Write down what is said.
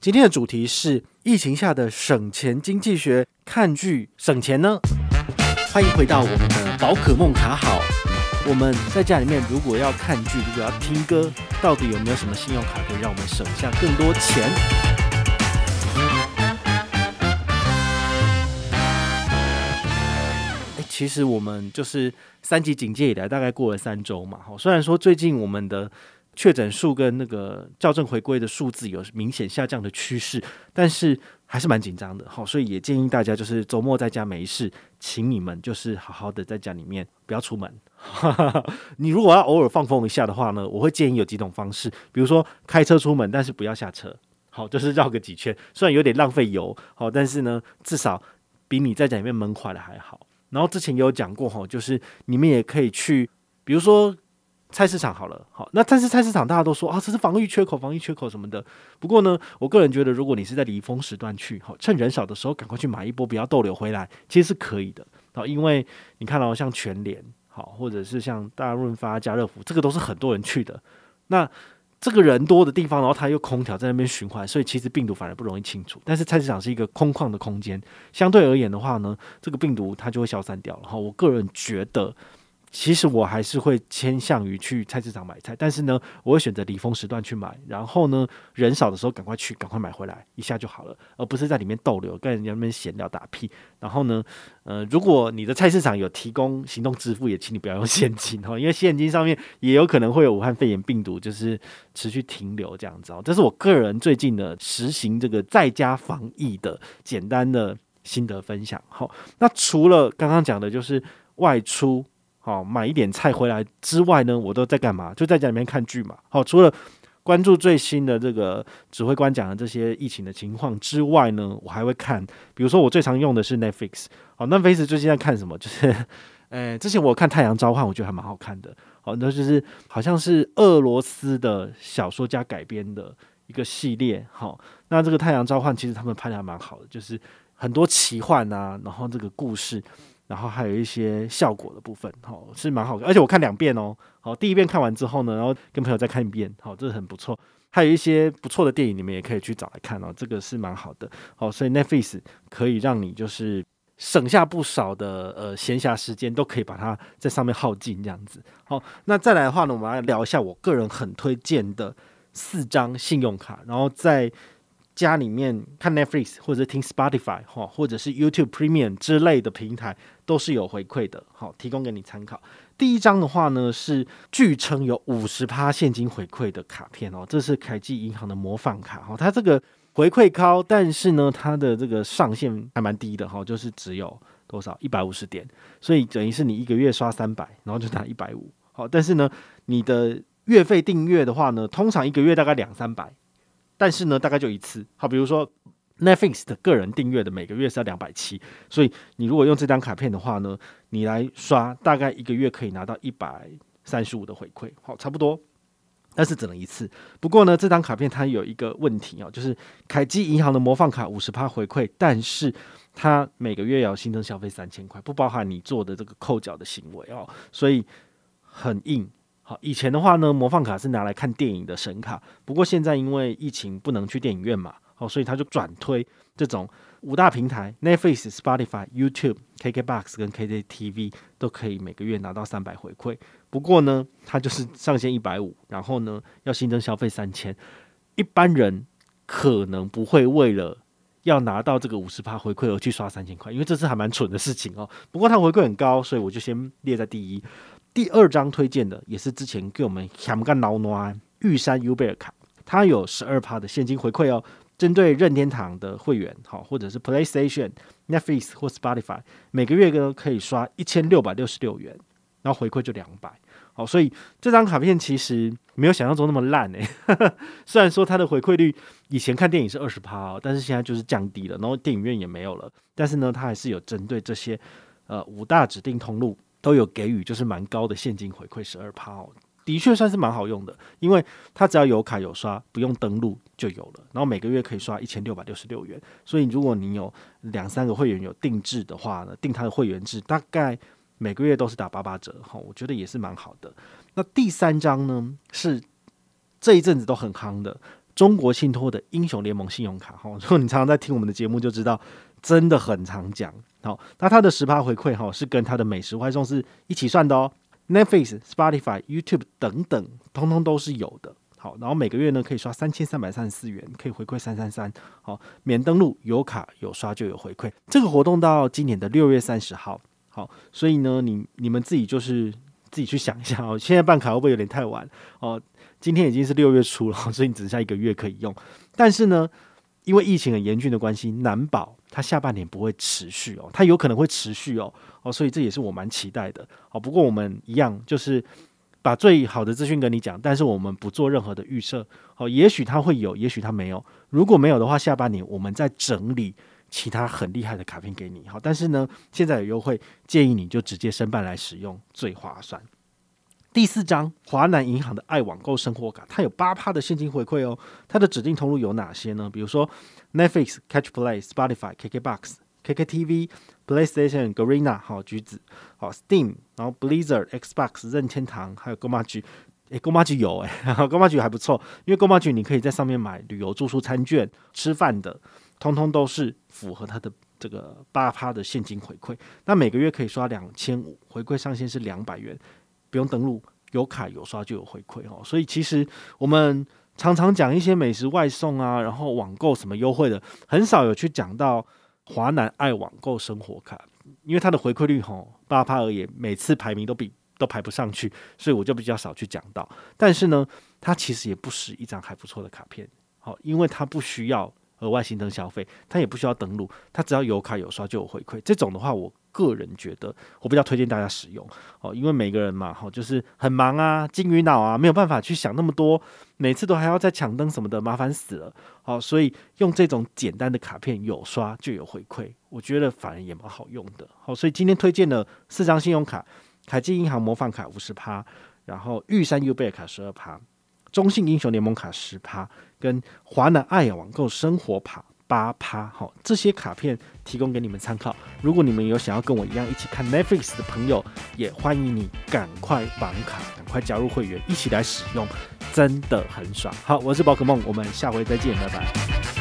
今天的主题是疫情下的省钱经济学，看剧省钱呢？欢迎回到我们的宝可梦卡好。我们在家里面如果要看剧，如果要听歌，到底有没有什么信用卡可以让我们省下更多钱？其实我们就是三级警戒以来，大概过了三周嘛。好，虽然说最近我们的确诊数跟那个校正回归的数字有明显下降的趋势，但是还是蛮紧张的。好，所以也建议大家就是周末在家没事，请你们就是好好的在家里面不要出门。你如果要偶尔放风一下的话呢，我会建议有几种方式，比如说开车出门，但是不要下车，好，就是绕个几圈，虽然有点浪费油，好，但是呢，至少比你在家里面闷坏了还好。然后之前也有讲过哈，就是你们也可以去，比如说。菜市场好了，好，那但是菜市场大家都说啊，这是防疫缺口，防疫缺口什么的。不过呢，我个人觉得，如果你是在离峰时段去，好，趁人少的时候赶快去买一波，不要逗留回来，其实是可以的。好，因为你看到像全联，好，或者是像大润发、家乐福，这个都是很多人去的。那这个人多的地方，然后它又空调在那边循环，所以其实病毒反而不容易清除。但是菜市场是一个空旷的空间，相对而言的话呢，这个病毒它就会消散掉了。好，我个人觉得。其实我还是会倾向于去菜市场买菜，但是呢，我会选择离峰时段去买，然后呢，人少的时候赶快去，赶快买回来，一下就好了，而不是在里面逗留，跟人家那边闲聊打屁。然后呢，呃，如果你的菜市场有提供行动支付，也请你不要用现金哦，因为现金上面也有可能会有武汉肺炎病毒，就是持续停留这样子哦。这是我个人最近的实行这个在家防疫的简单的心得分享。好，那除了刚刚讲的，就是外出。好，买一点菜回来之外呢，我都在干嘛？就在家里面看剧嘛。好，除了关注最新的这个指挥官讲的这些疫情的情况之外呢，我还会看，比如说我最常用的是 Netflix。好，Netflix 最近在看什么？就是，诶，之前我看《太阳召唤》，我觉得还蛮好看的。好，那就是好像是俄罗斯的小说家改编的一个系列。好，那这个《太阳召唤》其实他们拍的还蛮好的，就是很多奇幻啊，然后这个故事。然后还有一些效果的部分，好，是蛮好的，而且我看两遍哦，好，第一遍看完之后呢，然后跟朋友再看一遍，好，这是很不错。还有一些不错的电影，你们也可以去找来看哦，这个是蛮好的，好，所以 Netflix 可以让你就是省下不少的呃闲暇时间，都可以把它在上面耗尽这样子。好，那再来的话呢，我们来聊一下我个人很推荐的四张信用卡，然后在。家里面看 Netflix 或者听 Spotify 哈，或者是 YouTube Premium 之类的平台都是有回馈的，好，提供给你参考。第一张的话呢，是据称有五十趴现金回馈的卡片哦，这是凯基银行的模范卡哈，它这个回馈高，但是呢，它的这个上限还蛮低的哈，就是只有多少一百五十点，所以等于是你一个月刷三百，然后就拿一百五，好，但是呢，你的月费订阅的话呢，通常一个月大概两三百。但是呢，大概就一次。好，比如说 Netflix 的个人订阅的每个月是要两百七，所以你如果用这张卡片的话呢，你来刷大概一个月可以拿到一百三十五的回馈，好，差不多。但是只能一次。不过呢，这张卡片它有一个问题啊，就是凯基银行的魔放卡五十趴回馈，但是它每个月要新增消费三千块，不包含你做的这个扣缴的行为哦，所以很硬。好，以前的话呢，魔放卡是拿来看电影的神卡。不过现在因为疫情不能去电影院嘛，好，所以他就转推这种五大平台：Netflix、Spotify、YouTube、KKBox 跟 KKTV 都可以每个月拿到三百回馈。不过呢，它就是上限一百五，然后呢要新增消费三千。一般人可能不会为了要拿到这个五十趴回馈而去刷三千块，因为这是还蛮蠢的事情哦。不过它回馈很高，所以我就先列在第一。第二张推荐的也是之前给我们香港老暖玉山 U 贝尔卡，它有十二趴的现金回馈哦。针对任天堂的会员，好，或者是 PlayStation、Netflix 或 Spotify，每个月呢可以刷一千六百六十六元，然后回馈就两百。好，所以这张卡片其实没有想象中那么烂诶。虽然说它的回馈率以前看电影是二十趴哦，但是现在就是降低了，然后电影院也没有了。但是呢，它还是有针对这些呃五大指定通路。都有给予就是蛮高的现金回馈，十二趴哦，的确算是蛮好用的，因为它只要有卡有刷，不用登录就有了，然后每个月可以刷一千六百六十六元，所以如果你有两三个会员有定制的话呢，定它的会员制大概每个月都是打八八折哈，我觉得也是蛮好的。那第三张呢是这一阵子都很夯的中国信托的英雄联盟信用卡。哈，如果你常常在听我们的节目，就知道真的很常讲。好，那它的十趴回馈哈是跟它的美食外送是一起算的哦。Netflix、Spotify、YouTube 等等，通通都是有的。好，然后每个月呢可以刷三千三百三十四元，可以回馈三三三。好，免登录有卡有刷就有回馈。这个活动到今年的六月三十号。好，所以呢，你你们自己就是自己去想一下哦。现在办卡会不会有点太晚哦？今天已经是六月初了，所以你只剩下一个月可以用。但是呢，因为疫情很严峻的关系，难保它下半年不会持续哦，它有可能会持续哦。哦，所以这也是我蛮期待的。好，不过我们一样就是。把最好的资讯跟你讲，但是我们不做任何的预设。好，也许它会有，也许它没有。如果没有的话，下半年我们再整理其他很厉害的卡片给你。好，但是呢，现在有优惠，建议你就直接申办来使用，最划算。第四张，华南银行的爱网购生活卡，它有八趴的现金回馈哦。它的指定通路有哪些呢？比如说 Netflix、Catch Play、Spotify、KKBox、KKTV。PlayStation、Garena 好橘子好 Steam，然后 Blizzard、Xbox、任天堂，还有 GOMAJI，诶 GOMAJI 有诶 GOMAJI 还不错，因为 GOMAJI 你可以在上面买旅游住宿餐券、吃饭的，通通都是符合它的这个八趴的现金回馈。那每个月可以刷两千五，回馈上限是两百元，不用登录，有卡有刷就有回馈哦。所以其实我们常常讲一些美食外送啊，然后网购什么优惠的，很少有去讲到。华南爱网购生活卡，因为它的回馈率吼八趴而已，每次排名都比都排不上去，所以我就比较少去讲到。但是呢，它其实也不是一张还不错的卡片，好，因为它不需要额外新增消费，它也不需要登录，它只要有卡有刷就有回馈。这种的话，我。个人觉得，我比较推荐大家使用哦，因为每个人嘛，哈，就是很忙啊，金鱼脑啊，没有办法去想那么多，每次都还要再抢灯什么的，麻烦死了。好，所以用这种简单的卡片，有刷就有回馈，我觉得反而也蛮好用的。好，所以今天推荐了四张信用卡：凯基银行模范卡五十趴，然后玉山 U 贝卡十二趴，中信英雄联盟卡十趴，跟华南爱网购生活卡。八趴，好，这些卡片提供给你们参考。如果你们有想要跟我一样一起看 Netflix 的朋友，也欢迎你赶快绑卡，赶快加入会员，一起来使用，真的很爽。好，我是宝可梦，我们下回再见，拜拜。